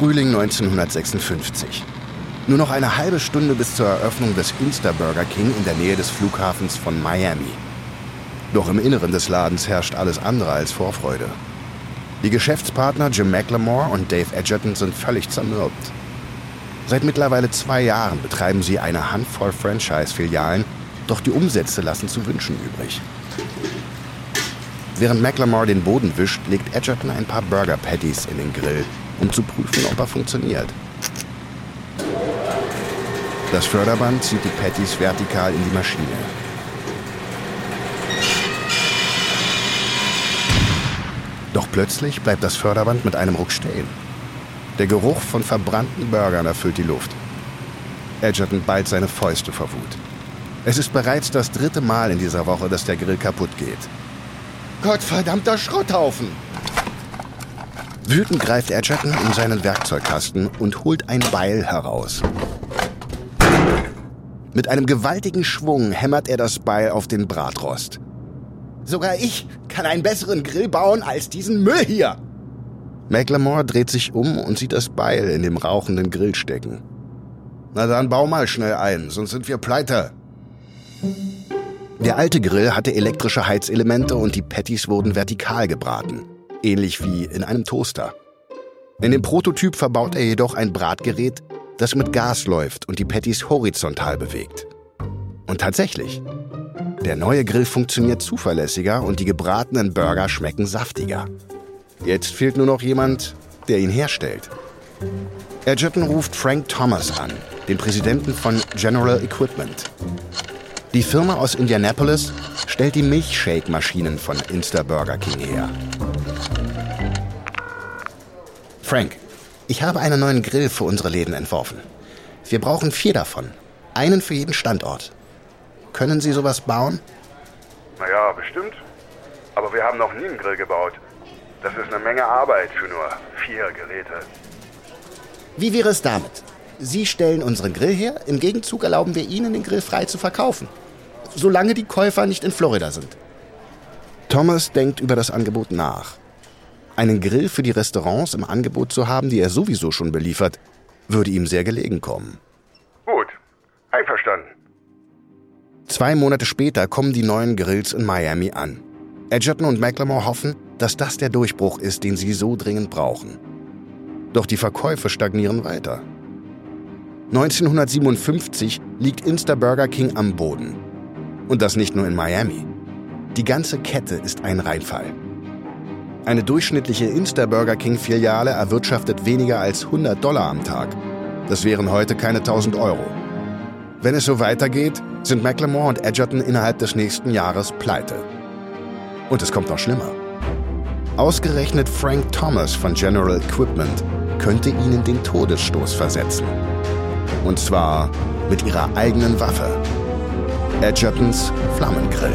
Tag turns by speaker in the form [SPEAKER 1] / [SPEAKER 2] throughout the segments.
[SPEAKER 1] Frühling 1956. Nur noch eine halbe Stunde bis zur Eröffnung des Insta Burger King in der Nähe des Flughafens von Miami. Doch im Inneren des Ladens herrscht alles andere als Vorfreude. Die Geschäftspartner Jim McLemore und Dave Edgerton sind völlig zermürbt. Seit mittlerweile zwei Jahren betreiben sie eine Handvoll Franchise-Filialen, doch die Umsätze lassen zu wünschen übrig. Während McLemore den Boden wischt, legt Edgerton ein paar Burger Patties in den Grill, um zu prüfen, ob er funktioniert. Das Förderband zieht die Patties vertikal in die Maschine. Doch plötzlich bleibt das Förderband mit einem Ruck stehen. Der Geruch von verbrannten Burgern erfüllt die Luft. Edgerton ballt seine Fäuste vor Wut. Es ist bereits das dritte Mal in dieser Woche, dass der Grill kaputt geht. Gottverdammter Schrotthaufen! Wütend greift Edgerton in seinen Werkzeugkasten und holt ein Beil heraus. Mit einem gewaltigen Schwung hämmert er das Beil auf den Bratrost. Sogar ich kann einen besseren Grill bauen als diesen Müll hier. McLemore dreht sich um und sieht das Beil in dem rauchenden Grill stecken. Na dann bau mal schnell ein, sonst sind wir pleite. Der alte Grill hatte elektrische Heizelemente und die Patties wurden vertikal gebraten, ähnlich wie in einem Toaster. In dem Prototyp verbaut er jedoch ein Bratgerät, das mit Gas läuft und die Patties horizontal bewegt. Und tatsächlich, der neue Grill funktioniert zuverlässiger und die gebratenen Burger schmecken saftiger. Jetzt fehlt nur noch jemand, der ihn herstellt. Edgerton ruft Frank Thomas an, den Präsidenten von General Equipment. Die Firma aus Indianapolis stellt die Milchshake-Maschinen von Insta Burger King her. Frank, ich habe einen neuen Grill für unsere Läden entworfen. Wir brauchen vier davon. Einen für jeden Standort. Können Sie sowas bauen?
[SPEAKER 2] Naja, bestimmt. Aber wir haben noch nie einen Grill gebaut. Das ist eine Menge Arbeit für nur vier Geräte.
[SPEAKER 1] Wie wäre es damit? Sie stellen unseren Grill her, im Gegenzug erlauben wir Ihnen, den Grill frei zu verkaufen. Solange die Käufer nicht in Florida sind. Thomas denkt über das Angebot nach. Einen Grill für die Restaurants im Angebot zu haben, die er sowieso schon beliefert, würde ihm sehr gelegen kommen.
[SPEAKER 2] Gut, einverstanden.
[SPEAKER 1] Zwei Monate später kommen die neuen Grills in Miami an. Edgerton und McLemore hoffen, dass das der Durchbruch ist, den sie so dringend brauchen. Doch die Verkäufe stagnieren weiter. 1957 liegt Insta Burger King am Boden. Und das nicht nur in Miami. Die ganze Kette ist ein Reinfall. Eine durchschnittliche Insta Burger King Filiale erwirtschaftet weniger als 100 Dollar am Tag. Das wären heute keine 1000 Euro. Wenn es so weitergeht, sind McLemore und Edgerton innerhalb des nächsten Jahres pleite. Und es kommt noch schlimmer. Ausgerechnet Frank Thomas von General Equipment könnte ihnen den Todesstoß versetzen. Und zwar mit ihrer eigenen Waffe. Edgertons Flammengrill.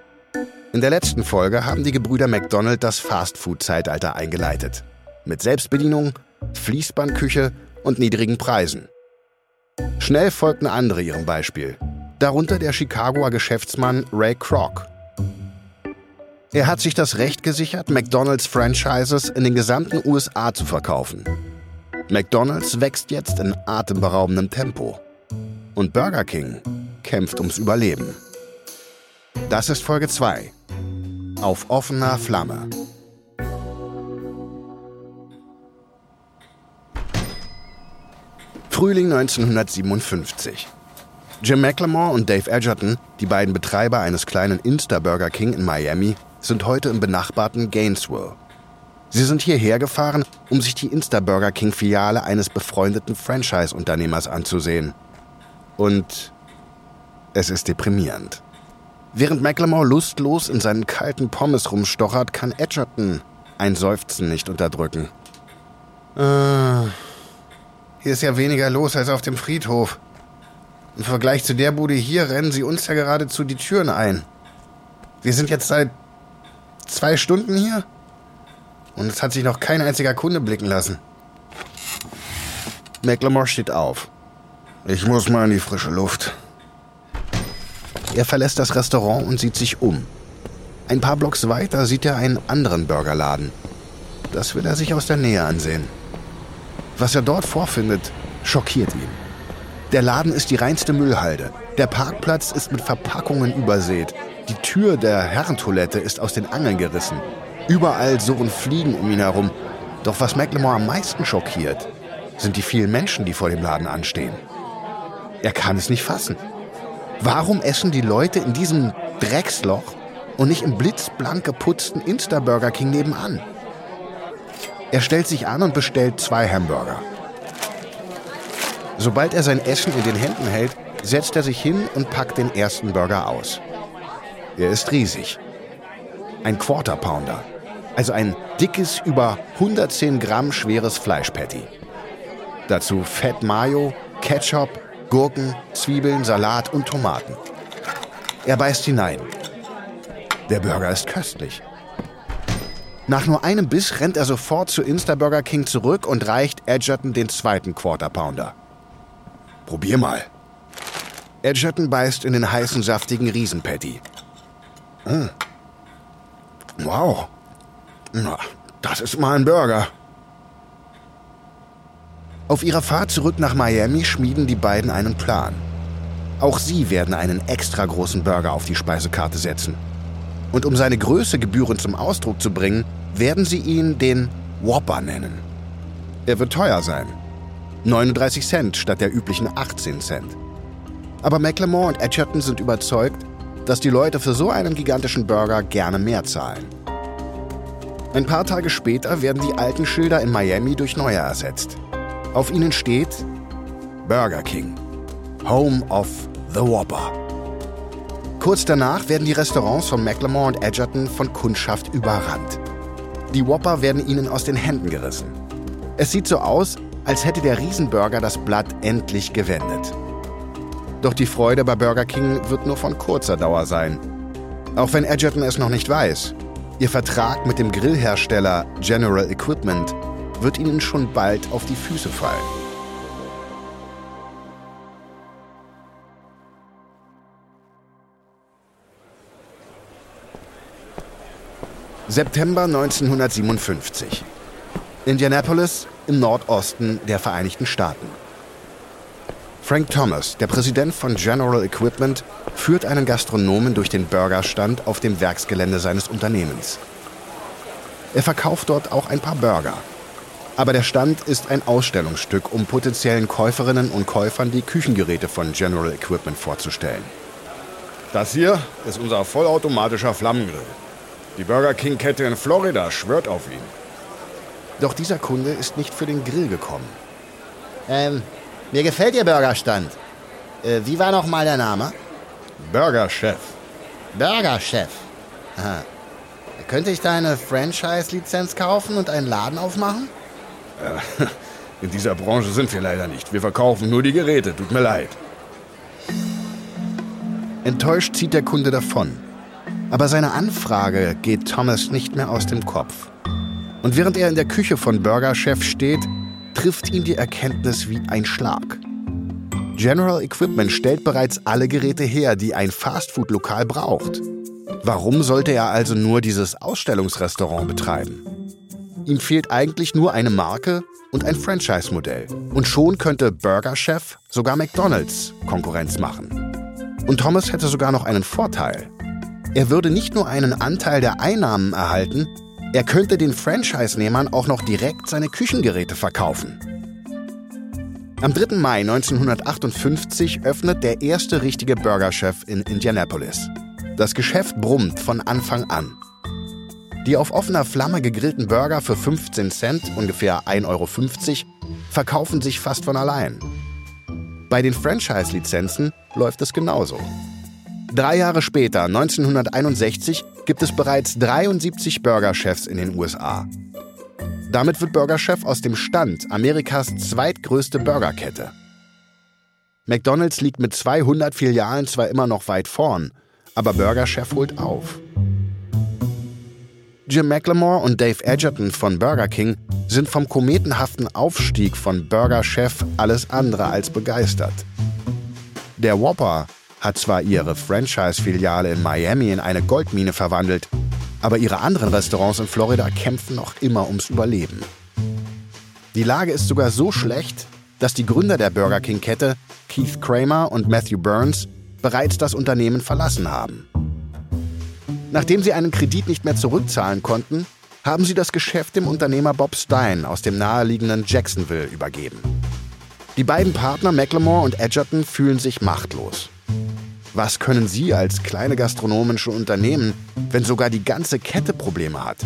[SPEAKER 1] In der letzten Folge haben die Gebrüder McDonald das Fastfood-Zeitalter eingeleitet. Mit Selbstbedienung, Fließbandküche und niedrigen Preisen. Schnell folgten andere ihrem Beispiel. Darunter der Chicagoer Geschäftsmann Ray Kroc. Er hat sich das Recht gesichert, McDonalds Franchises in den gesamten USA zu verkaufen. McDonalds wächst jetzt in atemberaubendem Tempo. Und Burger King kämpft ums Überleben. Das ist Folge 2. Auf offener Flamme. Frühling 1957. Jim McLemore und Dave Edgerton, die beiden Betreiber eines kleinen Insta-Burger King in Miami, sind heute im benachbarten Gainesville. Sie sind hierher gefahren, um sich die Insta-Burger King-Filiale eines befreundeten Franchise-Unternehmers anzusehen. Und es ist deprimierend. Während McLemore lustlos in seinen kalten Pommes rumstochert, kann Edgerton ein Seufzen nicht unterdrücken. Äh, hier ist ja weniger los als auf dem Friedhof. Im Vergleich zu der Bude hier rennen sie uns ja geradezu die Türen ein. Wir sind jetzt seit zwei Stunden hier und es hat sich noch kein einziger Kunde blicken lassen. McLemore steht auf. Ich muss mal in die frische Luft. Er verlässt das Restaurant und sieht sich um. Ein paar Blocks weiter sieht er einen anderen Burgerladen. Das will er sich aus der Nähe ansehen. Was er dort vorfindet, schockiert ihn. Der Laden ist die reinste Müllhalde. Der Parkplatz ist mit Verpackungen übersät. Die Tür der Herrentoilette ist aus den Angeln gerissen. Überall surren Fliegen um ihn herum. Doch was McLemore am meisten schockiert, sind die vielen Menschen, die vor dem Laden anstehen. Er kann es nicht fassen. Warum essen die Leute in diesem Drecksloch und nicht im blitzblank geputzten Insta-Burger King nebenan? Er stellt sich an und bestellt zwei Hamburger. Sobald er sein Essen in den Händen hält, setzt er sich hin und packt den ersten Burger aus. Er ist riesig. Ein Quarter Pounder. Also ein dickes, über 110 Gramm schweres Fleischpatty. Dazu Fett Mayo, Ketchup, Gurken, Zwiebeln, Salat und Tomaten. Er beißt hinein. Der Burger ist köstlich. Nach nur einem Biss rennt er sofort zu Instaburger King zurück und reicht Edgerton den zweiten Quarter Pounder. Probier mal. Edgerton beißt in den heißen, saftigen Riesenpatty. Mmh. Wow. Na, das ist mal ein Burger. Auf ihrer Fahrt zurück nach Miami schmieden die beiden einen Plan. Auch sie werden einen extra großen Burger auf die Speisekarte setzen. Und um seine Größe gebührend zum Ausdruck zu bringen, werden sie ihn den Whopper nennen. Er wird teuer sein. 39 Cent statt der üblichen 18 Cent. Aber McLemore und Edgerton sind überzeugt, dass die Leute für so einen gigantischen Burger gerne mehr zahlen. Ein paar Tage später werden die alten Schilder in Miami durch neue ersetzt. Auf ihnen steht Burger King, Home of the Whopper. Kurz danach werden die Restaurants von McLemore und Edgerton von Kundschaft überrannt. Die Whopper werden ihnen aus den Händen gerissen. Es sieht so aus, als hätte der Riesenburger das Blatt endlich gewendet. Doch die Freude bei Burger King wird nur von kurzer Dauer sein. Auch wenn Edgerton es noch nicht weiß, ihr Vertrag mit dem Grillhersteller General Equipment wird ihnen schon bald auf die Füße fallen. September 1957. Indianapolis im Nordosten der Vereinigten Staaten. Frank Thomas, der Präsident von General Equipment, führt einen Gastronomen durch den Burgerstand auf dem Werksgelände seines Unternehmens. Er verkauft dort auch ein paar Burger, aber der Stand ist ein Ausstellungsstück, um potenziellen Käuferinnen und Käufern die Küchengeräte von General Equipment vorzustellen.
[SPEAKER 2] Das hier ist unser vollautomatischer Flammengrill. Die Burger King-Kette in Florida schwört auf ihn.
[SPEAKER 1] Doch dieser Kunde ist nicht für den Grill gekommen. Ähm, mir gefällt Ihr Burgerstand. Äh, wie war noch mal der Name?
[SPEAKER 2] Burger Chef.
[SPEAKER 1] Burger Chef. Aha. Könnte ich da eine Franchise-Lizenz kaufen und einen Laden aufmachen?
[SPEAKER 2] In dieser Branche sind wir leider nicht. Wir verkaufen nur die Geräte. Tut mir leid.
[SPEAKER 1] Enttäuscht zieht der Kunde davon. Aber seine Anfrage geht Thomas nicht mehr aus dem Kopf. Und während er in der Küche von Burger Chef steht, trifft ihn die Erkenntnis wie ein Schlag. General Equipment stellt bereits alle Geräte her, die ein Fastfood-Lokal braucht. Warum sollte er also nur dieses Ausstellungsrestaurant betreiben? Ihm fehlt eigentlich nur eine Marke und ein Franchise-Modell. Und schon könnte Burger Chef sogar McDonald's Konkurrenz machen. Und Thomas hätte sogar noch einen Vorteil. Er würde nicht nur einen Anteil der Einnahmen erhalten, er könnte den Franchise-Nehmern auch noch direkt seine Küchengeräte verkaufen. Am 3. Mai 1958 öffnet der erste richtige Burger-Chef in Indianapolis. Das Geschäft brummt von Anfang an. Die auf offener Flamme gegrillten Burger für 15 Cent, ungefähr 1,50 Euro, verkaufen sich fast von allein. Bei den Franchise-Lizenzen läuft es genauso. Drei Jahre später, 1961, gibt es bereits 73 Burgerchefs in den USA. Damit wird Burger Chef aus dem Stand Amerikas zweitgrößte Burgerkette. McDonald's liegt mit 200 Filialen zwar immer noch weit vorn, aber Burger Chef holt auf. Jim McLemore und Dave Edgerton von Burger King sind vom kometenhaften Aufstieg von Burger Chef alles andere als begeistert. Der Whopper hat zwar ihre Franchise-Filiale in Miami in eine Goldmine verwandelt, aber ihre anderen Restaurants in Florida kämpfen noch immer ums Überleben. Die Lage ist sogar so schlecht, dass die Gründer der Burger King-Kette, Keith Kramer und Matthew Burns, bereits das Unternehmen verlassen haben. Nachdem sie einen Kredit nicht mehr zurückzahlen konnten, haben sie das Geschäft dem Unternehmer Bob Stein aus dem naheliegenden Jacksonville übergeben. Die beiden Partner McLemore und Edgerton fühlen sich machtlos. Was können Sie als kleine Gastronomen schon unternehmen, wenn sogar die ganze Kette Probleme hat?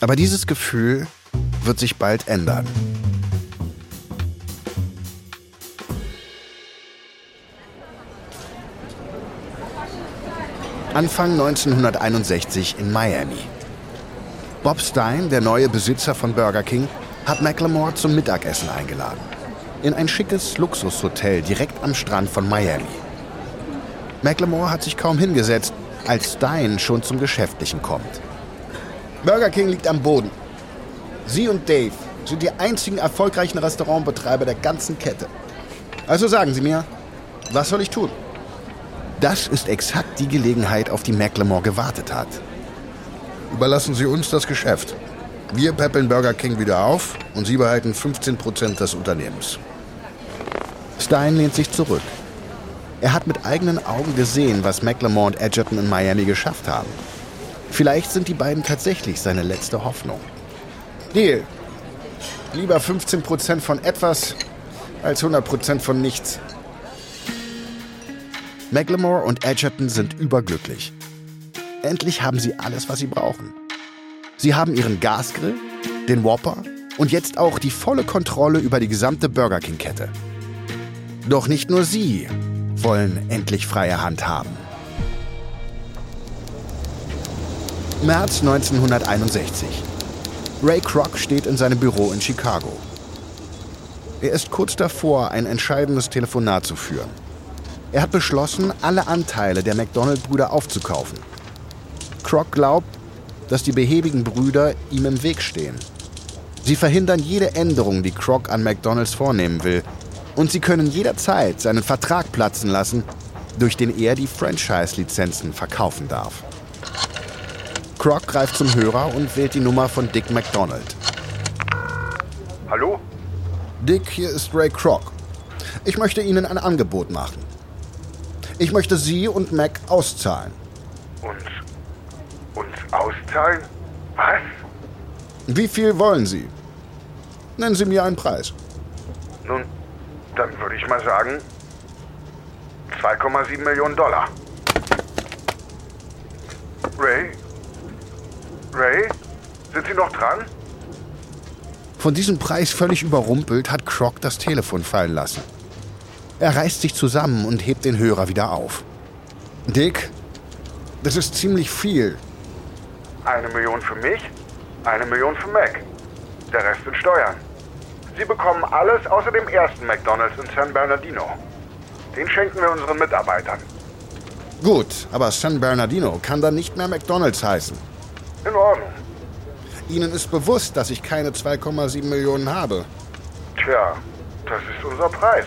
[SPEAKER 1] Aber dieses Gefühl wird sich bald ändern. Anfang 1961 in Miami. Bob Stein, der neue Besitzer von Burger King, hat McLemore zum Mittagessen eingeladen. In ein schickes Luxushotel direkt am Strand von Miami. McLemore hat sich kaum hingesetzt, als Stein schon zum Geschäftlichen kommt. Burger King liegt am Boden. Sie und Dave sind die einzigen erfolgreichen Restaurantbetreiber der ganzen Kette. Also sagen Sie mir, was soll ich tun? Das ist exakt die Gelegenheit, auf die McLemore gewartet hat.
[SPEAKER 2] Überlassen Sie uns das Geschäft. Wir peppeln Burger King wieder auf und Sie behalten 15% des Unternehmens.
[SPEAKER 1] Stein lehnt sich zurück. Er hat mit eigenen Augen gesehen, was McLemore und Edgerton in Miami geschafft haben. Vielleicht sind die beiden tatsächlich seine letzte Hoffnung. Deal. Lieber 15% von etwas als 100% von nichts. McLemore und Edgerton sind überglücklich. Endlich haben sie alles, was sie brauchen. Sie haben ihren Gasgrill, den Whopper und jetzt auch die volle Kontrolle über die gesamte Burger King-Kette. Doch nicht nur sie wollen endlich freie Hand haben. März 1961. Ray Kroc steht in seinem Büro in Chicago. Er ist kurz davor, ein entscheidendes Telefonat zu führen. Er hat beschlossen, alle Anteile der McDonald-Brüder aufzukaufen. Kroc glaubt, dass die behäbigen Brüder ihm im Weg stehen. Sie verhindern jede Änderung, die Kroc an McDonalds vornehmen will, und sie können jederzeit seinen Vertrag platzen lassen, durch den er die Franchise-Lizenzen verkaufen darf. Croc greift zum Hörer und wählt die Nummer von Dick McDonald.
[SPEAKER 2] Hallo?
[SPEAKER 1] Dick, hier ist Ray Kroc. Ich möchte Ihnen ein Angebot machen. Ich möchte Sie und Mac auszahlen.
[SPEAKER 2] Uns. uns auszahlen? Was?
[SPEAKER 1] Wie viel wollen Sie? Nennen Sie mir einen Preis.
[SPEAKER 2] Nun, dann würde ich mal sagen 2,7 Millionen Dollar. Ray? Ray? Sind Sie noch dran?
[SPEAKER 1] Von diesem Preis völlig überrumpelt hat Croc das Telefon fallen lassen. Er reißt sich zusammen und hebt den Hörer wieder auf. Dick, das ist ziemlich viel.
[SPEAKER 2] Eine Million für mich, eine Million für Mac. Der Rest sind Steuern. Sie bekommen alles außer dem ersten McDonald's in San Bernardino. Den schenken wir unseren Mitarbeitern.
[SPEAKER 1] Gut, aber San Bernardino kann dann nicht mehr McDonald's heißen.
[SPEAKER 2] In Ordnung.
[SPEAKER 1] Ihnen ist bewusst, dass ich keine 2,7 Millionen habe.
[SPEAKER 2] Tja, das ist unser Preis.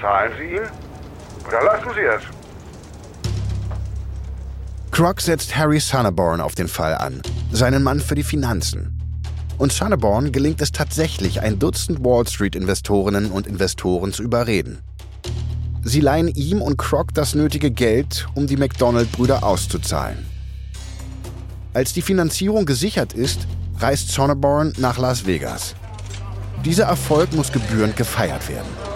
[SPEAKER 2] Zahlen Sie ihn oder lassen Sie es?
[SPEAKER 1] Croc setzt Harry Sonneborn auf den Fall an, seinen Mann für die Finanzen. Und Sonneborn gelingt es tatsächlich, ein Dutzend Wall Street-Investorinnen und Investoren zu überreden. Sie leihen ihm und Croc das nötige Geld, um die McDonald-Brüder auszuzahlen. Als die Finanzierung gesichert ist, reist Sonneborn nach Las Vegas. Dieser Erfolg muss gebührend gefeiert werden.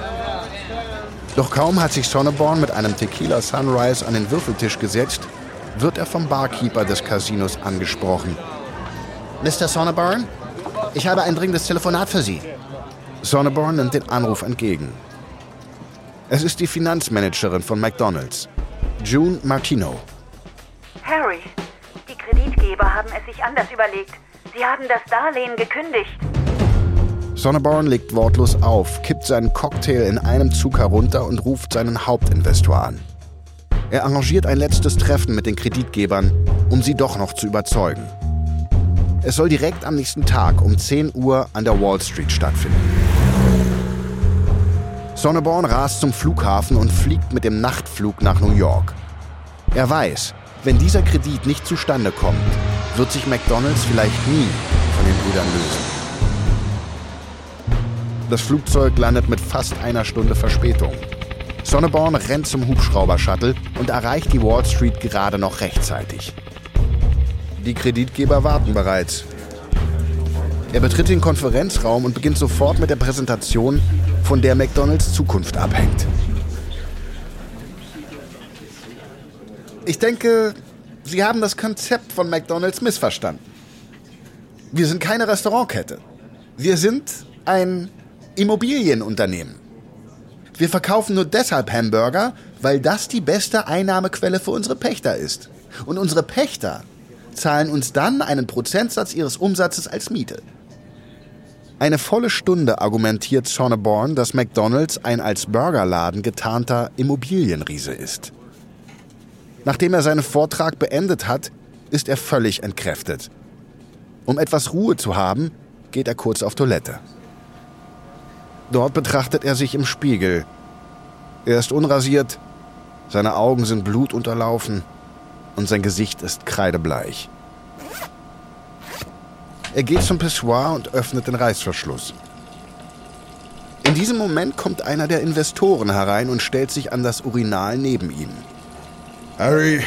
[SPEAKER 1] Doch kaum hat sich Sonneborn mit einem Tequila Sunrise an den Würfeltisch gesetzt, wird er vom Barkeeper des Casinos angesprochen. Mr. Sonneborn, ich habe ein dringendes Telefonat für Sie. Sonneborn nimmt den Anruf entgegen. Es ist die Finanzmanagerin von McDonald's. June Martino.
[SPEAKER 3] Harry, die Kreditgeber haben es sich anders überlegt. Sie haben das Darlehen gekündigt.
[SPEAKER 1] Sonneborn legt wortlos auf, kippt seinen Cocktail in einem Zug herunter und ruft seinen Hauptinvestor an. Er arrangiert ein letztes Treffen mit den Kreditgebern, um sie doch noch zu überzeugen. Es soll direkt am nächsten Tag um 10 Uhr an der Wall Street stattfinden. Sonneborn rast zum Flughafen und fliegt mit dem Nachtflug nach New York. Er weiß, wenn dieser Kredit nicht zustande kommt, wird sich McDonald's vielleicht nie von den Brüdern lösen. Das Flugzeug landet mit fast einer Stunde Verspätung. Sonneborn rennt zum Hubschrauber-Shuttle und erreicht die Wall Street gerade noch rechtzeitig. Die Kreditgeber warten bereits. Er betritt den Konferenzraum und beginnt sofort mit der Präsentation, von der McDonalds Zukunft abhängt. Ich denke, Sie haben das Konzept von McDonald's missverstanden. Wir sind keine Restaurantkette. Wir sind ein Immobilienunternehmen. Wir verkaufen nur deshalb Hamburger, weil das die beste Einnahmequelle für unsere Pächter ist. Und unsere Pächter zahlen uns dann einen Prozentsatz ihres Umsatzes als Miete. Eine volle Stunde argumentiert Sonneborn, dass McDonald's ein als Burgerladen getarnter Immobilienriese ist. Nachdem er seinen Vortrag beendet hat, ist er völlig entkräftet. Um etwas Ruhe zu haben, geht er kurz auf Toilette. Dort betrachtet er sich im Spiegel. Er ist unrasiert, seine Augen sind blutunterlaufen und sein Gesicht ist kreidebleich. Er geht zum Pissoir und öffnet den Reißverschluss. In diesem Moment kommt einer der Investoren herein und stellt sich an das Urinal neben ihm.
[SPEAKER 4] Harry,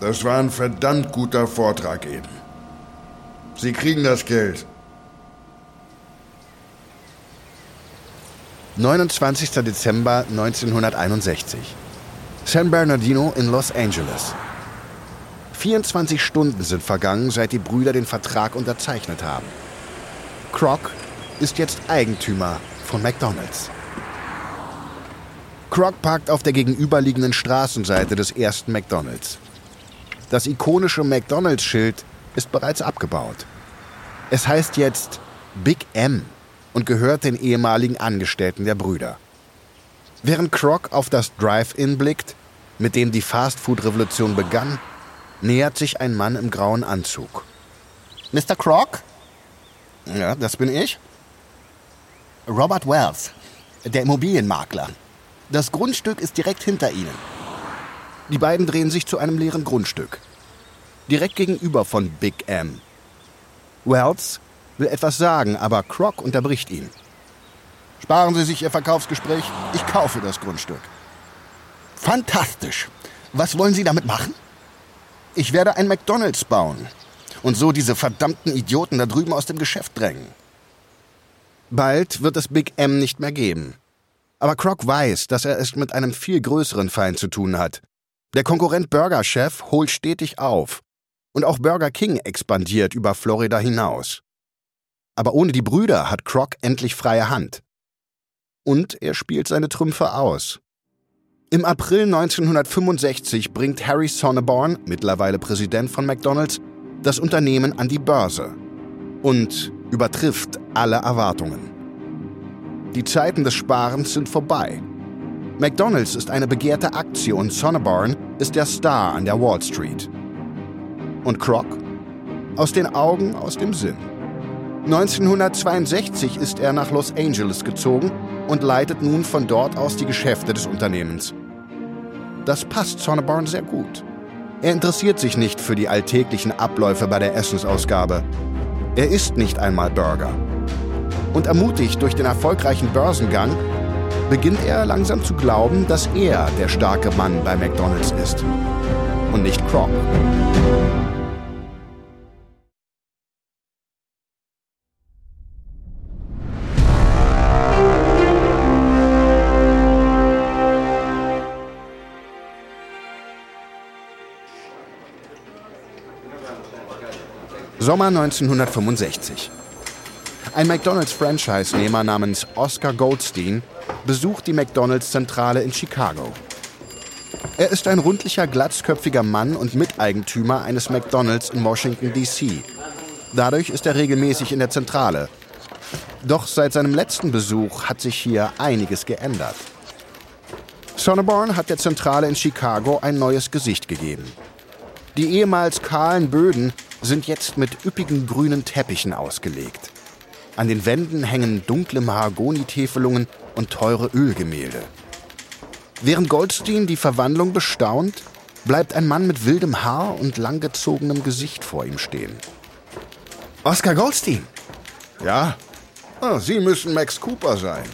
[SPEAKER 4] das war ein verdammt guter Vortrag eben. Sie kriegen das Geld.
[SPEAKER 1] 29. Dezember 1961. San Bernardino in Los Angeles. 24 Stunden sind vergangen, seit die Brüder den Vertrag unterzeichnet haben. Croc ist jetzt Eigentümer von McDonald's. Croc parkt auf der gegenüberliegenden Straßenseite des ersten McDonald's. Das ikonische McDonald's-Schild ist bereits abgebaut. Es heißt jetzt Big M und gehört den ehemaligen Angestellten der Brüder. Während Croc auf das Drive-In blickt, mit dem die Fastfood-Revolution begann, nähert sich ein Mann im grauen Anzug.
[SPEAKER 5] Mr. Croc?
[SPEAKER 1] Ja, das bin ich.
[SPEAKER 5] Robert Wells, der Immobilienmakler. Das Grundstück ist direkt hinter Ihnen.
[SPEAKER 1] Die beiden drehen sich zu einem leeren Grundstück. Direkt gegenüber von Big M. Wells will etwas sagen, aber Croc unterbricht ihn. Sparen Sie sich Ihr Verkaufsgespräch. Ich kaufe das Grundstück.
[SPEAKER 5] Fantastisch. Was wollen Sie damit machen?
[SPEAKER 1] Ich werde ein McDonald's bauen und so diese verdammten Idioten da drüben aus dem Geschäft drängen. Bald wird es Big M nicht mehr geben. Aber Croc weiß, dass er es mit einem viel größeren Feind zu tun hat. Der Konkurrent Burger Chef holt stetig auf. Und auch Burger King expandiert über Florida hinaus. Aber ohne die Brüder hat Croc endlich freie Hand. Und er spielt seine Trümpfe aus. Im April 1965 bringt Harry Sonneborn, mittlerweile Präsident von McDonald's, das Unternehmen an die Börse und übertrifft alle Erwartungen. Die Zeiten des Sparens sind vorbei. McDonald's ist eine begehrte Aktie und Sonneborn ist der Star an der Wall Street. Und Croc? Aus den Augen, aus dem Sinn. 1962 ist er nach Los Angeles gezogen und leitet nun von dort aus die Geschäfte des Unternehmens. Das passt Sonneborn sehr gut. Er interessiert sich nicht für die alltäglichen Abläufe bei der Essensausgabe. Er isst nicht einmal Burger. Und ermutigt durch den erfolgreichen Börsengang, beginnt er langsam zu glauben, dass er der starke Mann bei McDonald's ist. Und nicht Croc. Sommer 1965. Ein McDonald's-Franchise-Nehmer namens Oscar Goldstein besucht die McDonald's-Zentrale in Chicago. Er ist ein rundlicher, glatzköpfiger Mann und Miteigentümer eines McDonalds in Washington, D.C. Dadurch ist er regelmäßig in der Zentrale. Doch seit seinem letzten Besuch hat sich hier einiges geändert. Sonneborn hat der Zentrale in Chicago ein neues Gesicht gegeben. Die ehemals kahlen Böden sind jetzt mit üppigen grünen Teppichen ausgelegt. An den Wänden hängen dunkle Mahagonitäfelungen und teure Ölgemälde. Während Goldstein die Verwandlung bestaunt, bleibt ein Mann mit wildem Haar und langgezogenem Gesicht vor ihm stehen. Oscar Goldstein!
[SPEAKER 4] Ja? Ah, Sie müssen Max Cooper sein.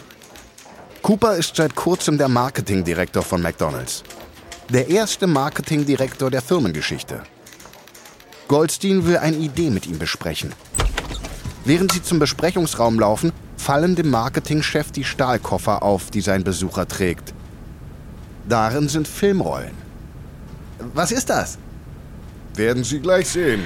[SPEAKER 1] Cooper ist seit kurzem der Marketingdirektor von McDonald's. Der erste Marketingdirektor der Firmengeschichte. Goldstein will eine Idee mit ihm besprechen. Während sie zum Besprechungsraum laufen, fallen dem Marketingchef die Stahlkoffer auf, die sein Besucher trägt. Darin sind Filmrollen. Was ist das?
[SPEAKER 4] Werden Sie gleich sehen.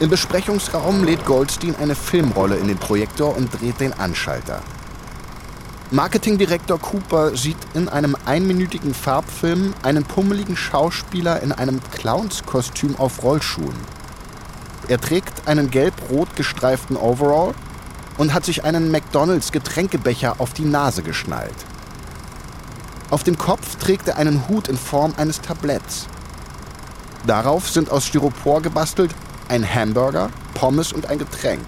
[SPEAKER 1] Im Besprechungsraum lädt Goldstein eine Filmrolle in den Projektor und dreht den Anschalter. Marketingdirektor Cooper sieht in einem einminütigen Farbfilm einen pummeligen Schauspieler in einem Clownskostüm auf Rollschuhen. Er trägt einen gelb-rot gestreiften Overall und hat sich einen McDonalds Getränkebecher auf die Nase geschnallt. Auf dem Kopf trägt er einen Hut in Form eines Tabletts. Darauf sind aus Styropor gebastelt ein Hamburger, Pommes und ein Getränk.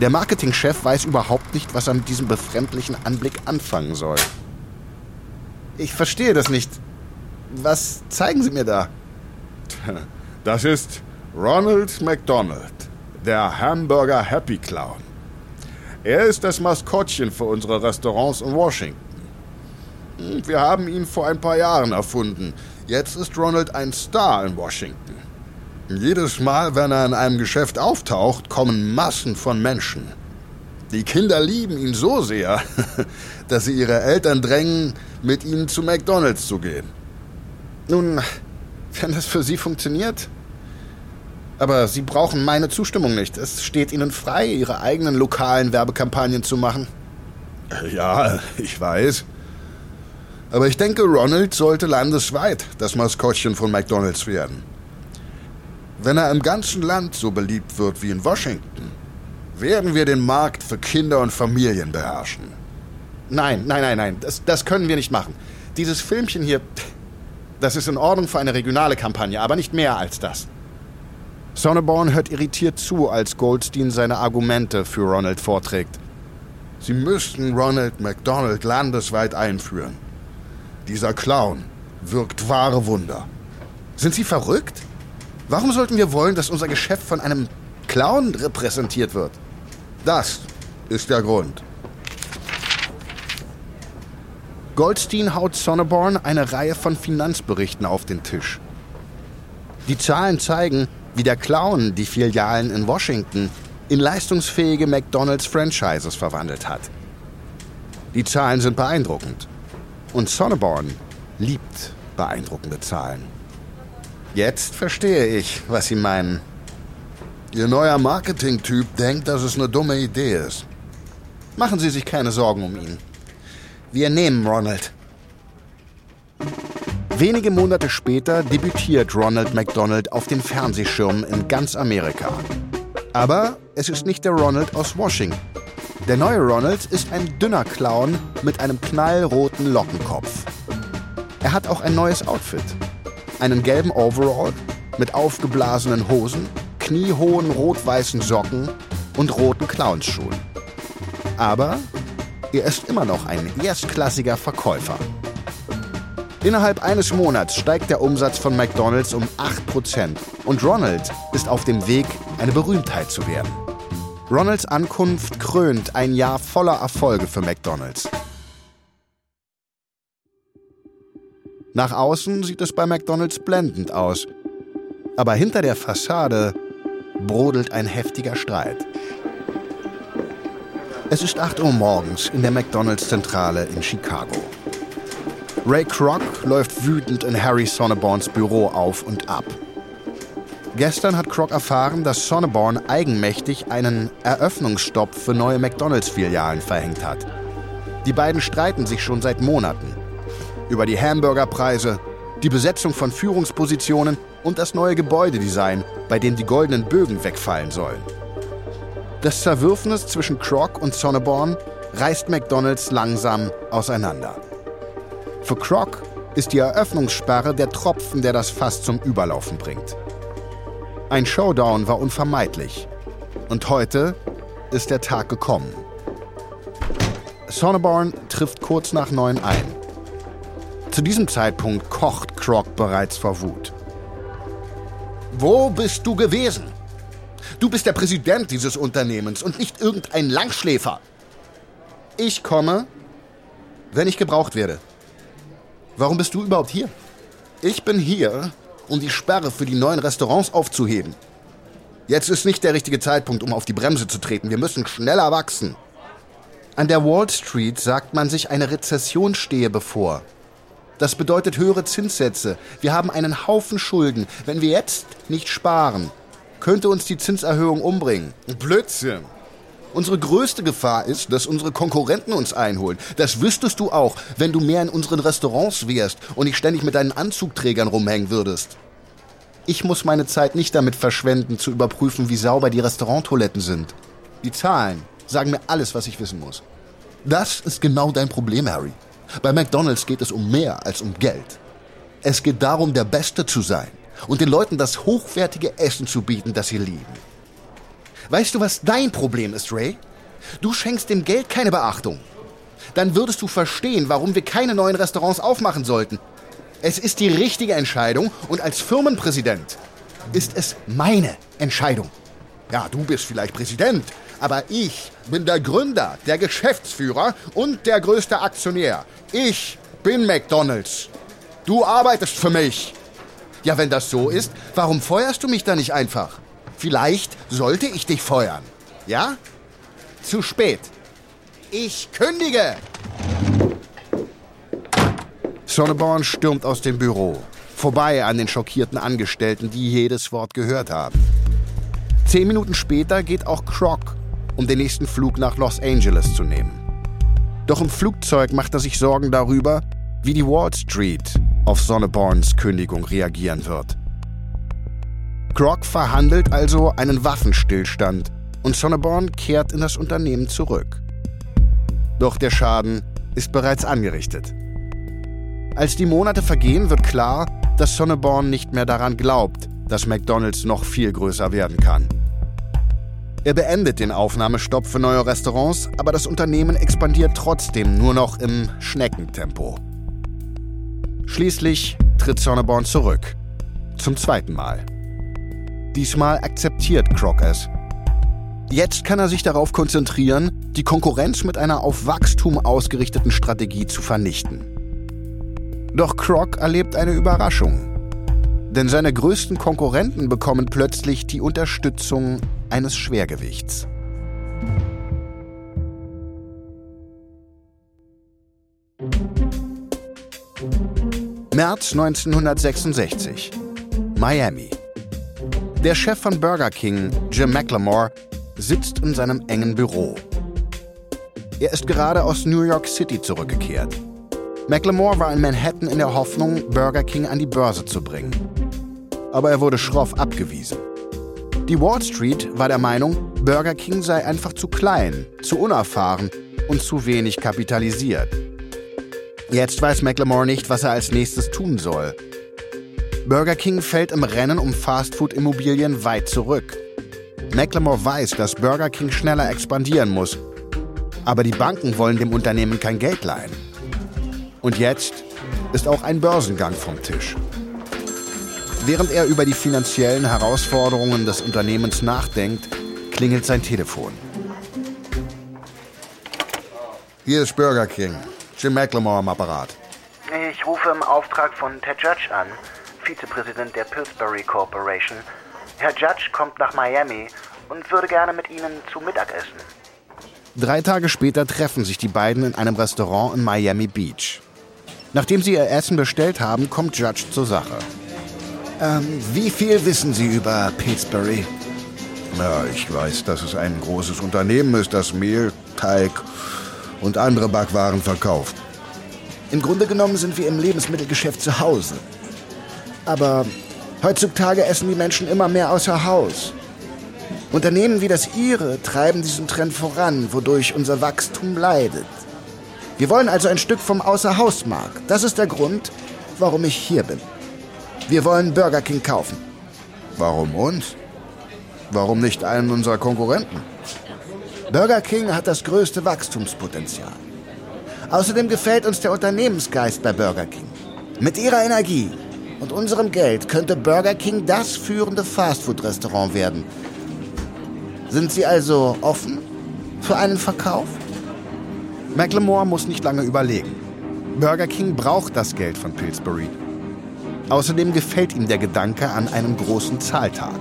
[SPEAKER 1] Der Marketingchef weiß überhaupt nicht, was er mit diesem befremdlichen Anblick anfangen soll. Ich verstehe das nicht. Was zeigen Sie mir da?
[SPEAKER 4] Das ist Ronald McDonald, der Hamburger Happy Clown. Er ist das Maskottchen für unsere Restaurants in Washington. Hm, wir haben ihn vor ein paar Jahren erfunden. Jetzt ist Ronald ein Star in Washington. Jedes Mal, wenn er in einem Geschäft auftaucht, kommen Massen von Menschen. Die Kinder lieben ihn so sehr, dass sie ihre Eltern drängen, mit ihnen zu McDonald's zu gehen.
[SPEAKER 1] Nun, wenn das für Sie funktioniert. Aber Sie brauchen meine Zustimmung nicht. Es steht Ihnen frei, Ihre eigenen lokalen Werbekampagnen zu machen.
[SPEAKER 4] Ja, ich weiß. Aber ich denke, Ronald sollte landesweit das Maskottchen von McDonald's werden. Wenn er im ganzen Land so beliebt wird wie in Washington, werden wir den Markt für Kinder und Familien beherrschen.
[SPEAKER 1] Nein, nein, nein, nein, das, das können wir nicht machen. Dieses Filmchen hier, das ist in Ordnung für eine regionale Kampagne, aber nicht mehr als das. Sonneborn hört irritiert zu, als Goldstein seine Argumente für Ronald vorträgt.
[SPEAKER 4] Sie müssten Ronald McDonald landesweit einführen. Dieser Clown wirkt wahre Wunder.
[SPEAKER 1] Sind Sie verrückt? Warum sollten wir wollen, dass unser Geschäft von einem Clown repräsentiert wird?
[SPEAKER 4] Das ist der Grund.
[SPEAKER 1] Goldstein haut Sonneborn eine Reihe von Finanzberichten auf den Tisch. Die Zahlen zeigen, wie der Clown die Filialen in Washington in leistungsfähige McDonald's-Franchises verwandelt hat. Die Zahlen sind beeindruckend. Und Sonneborn liebt beeindruckende Zahlen. Jetzt verstehe ich, was Sie meinen.
[SPEAKER 4] Ihr neuer Marketing-Typ denkt, dass es eine dumme Idee ist.
[SPEAKER 1] Machen Sie sich keine Sorgen um ihn. Wir nehmen Ronald. Wenige Monate später debütiert Ronald McDonald auf den Fernsehschirmen in ganz Amerika. Aber es ist nicht der Ronald aus Washington. Der neue Ronald ist ein dünner Clown mit einem knallroten Lockenkopf. Er hat auch ein neues Outfit einen gelben Overall mit aufgeblasenen Hosen, kniehohen rot-weißen Socken und roten Clownsschuhen. Aber er ist immer noch ein erstklassiger Verkäufer. Innerhalb eines Monats steigt der Umsatz von McDonald's um 8% und Ronald ist auf dem Weg, eine Berühmtheit zu werden. Ronalds Ankunft krönt ein Jahr voller Erfolge für McDonald's. Nach außen sieht es bei McDonald's blendend aus. Aber hinter der Fassade brodelt ein heftiger Streit. Es ist 8 Uhr morgens in der McDonald's-Zentrale in Chicago. Ray Kroc läuft wütend in Harry Sonneborns Büro auf und ab. Gestern hat Kroc erfahren, dass Sonneborn eigenmächtig einen Eröffnungsstopp für neue McDonald's-Filialen verhängt hat. Die beiden streiten sich schon seit Monaten. Über die Hamburgerpreise, die Besetzung von Führungspositionen und das neue Gebäudedesign, bei dem die goldenen Bögen wegfallen sollen. Das Zerwürfnis zwischen Croc und Sonneborn reißt McDonalds langsam auseinander. Für Croc ist die Eröffnungssperre der Tropfen, der das Fass zum Überlaufen bringt. Ein Showdown war unvermeidlich. Und heute ist der Tag gekommen. Sonneborn trifft kurz nach neun ein. Zu diesem Zeitpunkt kocht Croc bereits vor Wut. Wo bist du gewesen? Du bist der Präsident dieses Unternehmens und nicht irgendein Langschläfer. Ich komme, wenn ich gebraucht werde. Warum bist du überhaupt hier? Ich bin hier, um die Sperre für die neuen Restaurants aufzuheben. Jetzt ist nicht der richtige Zeitpunkt, um auf die Bremse zu treten. Wir müssen schneller wachsen. An der Wall Street sagt man sich, eine Rezession stehe bevor. Das bedeutet höhere Zinssätze. Wir haben einen Haufen Schulden. Wenn wir jetzt nicht sparen, könnte uns die Zinserhöhung umbringen.
[SPEAKER 4] Blödsinn.
[SPEAKER 1] Unsere größte Gefahr ist, dass unsere Konkurrenten uns einholen. Das wüsstest du auch, wenn du mehr in unseren Restaurants wärst und nicht ständig mit deinen Anzugträgern rumhängen würdest. Ich muss meine Zeit nicht damit verschwenden, zu überprüfen, wie sauber die Restauranttoiletten sind. Die Zahlen sagen mir alles, was ich wissen muss. Das ist genau dein Problem, Harry. Bei McDonald's geht es um mehr als um Geld. Es geht darum, der Beste zu sein und den Leuten das hochwertige Essen zu bieten, das sie lieben. Weißt du, was dein Problem ist, Ray? Du schenkst dem Geld keine Beachtung. Dann würdest du verstehen, warum wir keine neuen Restaurants aufmachen sollten. Es ist die richtige Entscheidung und als Firmenpräsident ist es meine Entscheidung. Ja, du bist vielleicht Präsident, aber ich bin der Gründer, der Geschäftsführer und der größte Aktionär. Ich bin McDonald's. Du arbeitest für mich. Ja, wenn das so ist, warum feuerst du mich da nicht einfach? Vielleicht sollte ich dich feuern. Ja? Zu spät. Ich kündige. Sonneborn stürmt aus dem Büro, vorbei an den schockierten Angestellten, die jedes Wort gehört haben. Zehn Minuten später geht auch Croc, um den nächsten Flug nach Los Angeles zu nehmen. Doch im Flugzeug macht er sich Sorgen darüber, wie die Wall Street auf Sonneborns Kündigung reagieren wird. Croc verhandelt also einen Waffenstillstand und Sonneborn kehrt in das Unternehmen zurück. Doch der Schaden ist bereits angerichtet. Als die Monate vergehen, wird klar, dass Sonneborn nicht mehr daran glaubt, dass McDonald's noch viel größer werden kann. Er beendet den Aufnahmestopp für neue Restaurants, aber das Unternehmen expandiert trotzdem nur noch im Schneckentempo. Schließlich tritt Sonneborn zurück. Zum zweiten Mal. Diesmal akzeptiert Croc es. Jetzt kann er sich darauf konzentrieren, die Konkurrenz mit einer auf Wachstum ausgerichteten Strategie zu vernichten. Doch Croc erlebt eine Überraschung. Denn seine größten Konkurrenten bekommen plötzlich die Unterstützung eines Schwergewichts. März 1966. Miami. Der Chef von Burger King, Jim McLemore, sitzt in seinem engen Büro. Er ist gerade aus New York City zurückgekehrt. McLemore war in Manhattan in der Hoffnung, Burger King an die Börse zu bringen. Aber er wurde schroff abgewiesen. Die Wall Street war der Meinung, Burger King sei einfach zu klein, zu unerfahren und zu wenig kapitalisiert. Jetzt weiß McLemore nicht, was er als nächstes tun soll. Burger King fällt im Rennen um Fastfood-Immobilien weit zurück. McLemore weiß, dass Burger King schneller expandieren muss. Aber die Banken wollen dem Unternehmen kein Geld leihen. Und jetzt ist auch ein Börsengang vom Tisch. Während er über die finanziellen Herausforderungen des Unternehmens nachdenkt, klingelt sein Telefon.
[SPEAKER 4] Hier ist Burger King. Jim McLemore am Apparat.
[SPEAKER 6] Ich rufe im Auftrag von Ted Judge an, Vizepräsident der Pillsbury Corporation. Herr Judge kommt nach Miami und würde gerne mit Ihnen zu Mittag essen.
[SPEAKER 1] Drei Tage später treffen sich die beiden in einem Restaurant in Miami Beach. Nachdem sie ihr Essen bestellt haben, kommt Judge zur Sache.
[SPEAKER 5] Ähm, wie viel wissen Sie über Pillsbury?
[SPEAKER 4] Ja, ich weiß, dass es ein großes Unternehmen ist, das Mehl, Teig und andere Backwaren verkauft.
[SPEAKER 7] Im Grunde genommen sind wir im Lebensmittelgeschäft zu Hause. Aber heutzutage essen die Menschen immer mehr außer Haus. Unternehmen wie das Ihre treiben diesen Trend voran, wodurch unser Wachstum leidet. Wir wollen also ein Stück vom Außerhausmarkt. Das ist der Grund, warum ich hier bin. Wir wollen Burger King kaufen.
[SPEAKER 8] Warum uns? Warum nicht einen unserer Konkurrenten?
[SPEAKER 7] Burger King hat das größte Wachstumspotenzial. Außerdem gefällt uns der Unternehmensgeist bei Burger King. Mit ihrer Energie und unserem Geld könnte Burger King das führende Fastfood-Restaurant werden. Sind Sie also offen für einen Verkauf?
[SPEAKER 1] McLemore muss nicht lange überlegen. Burger King braucht das Geld von Pillsbury. Außerdem gefällt ihm der Gedanke an einen großen Zahltag.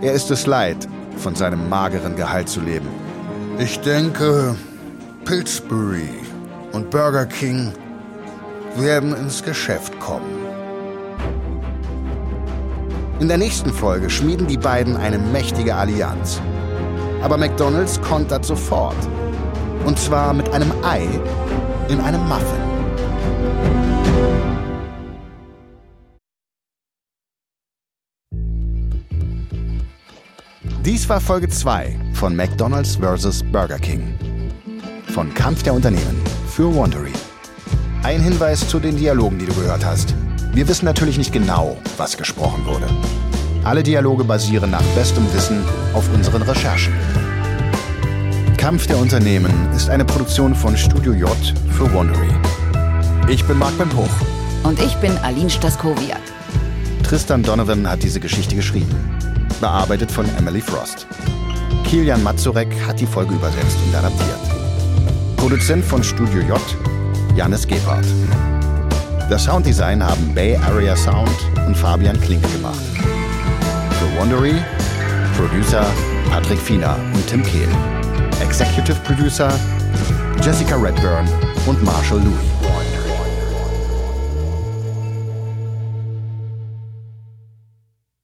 [SPEAKER 1] Er ist es leid, von seinem mageren Gehalt zu leben.
[SPEAKER 8] Ich denke, Pillsbury und Burger King werden ins Geschäft kommen.
[SPEAKER 1] In der nächsten Folge schmieden die beiden eine mächtige Allianz. Aber McDonald's kontert sofort. Und zwar mit einem Ei in einem Muffin. Dies war Folge 2 von McDonald's vs. Burger King. Von Kampf der Unternehmen für Wandery. Ein Hinweis zu den Dialogen, die du gehört hast. Wir wissen natürlich nicht genau, was gesprochen wurde. Alle Dialoge basieren nach bestem Wissen auf unseren Recherchen. Kampf der Unternehmen ist eine Produktion von Studio J für Wandery. Ich bin Marc Ben Hoch.
[SPEAKER 9] Und ich bin Aline Staskowiak.
[SPEAKER 1] Tristan Donovan hat diese Geschichte geschrieben. Bearbeitet von Emily Frost. Kilian Mazurek hat die Folge übersetzt und adaptiert. Produzent von Studio J, Janis Gebhardt. Das Sounddesign haben Bay Area Sound und Fabian Klink gemacht. Für Wondery, Producer Patrick Fiener und Tim Kehl. Executive Producer Jessica Redburn und Marshall Louis.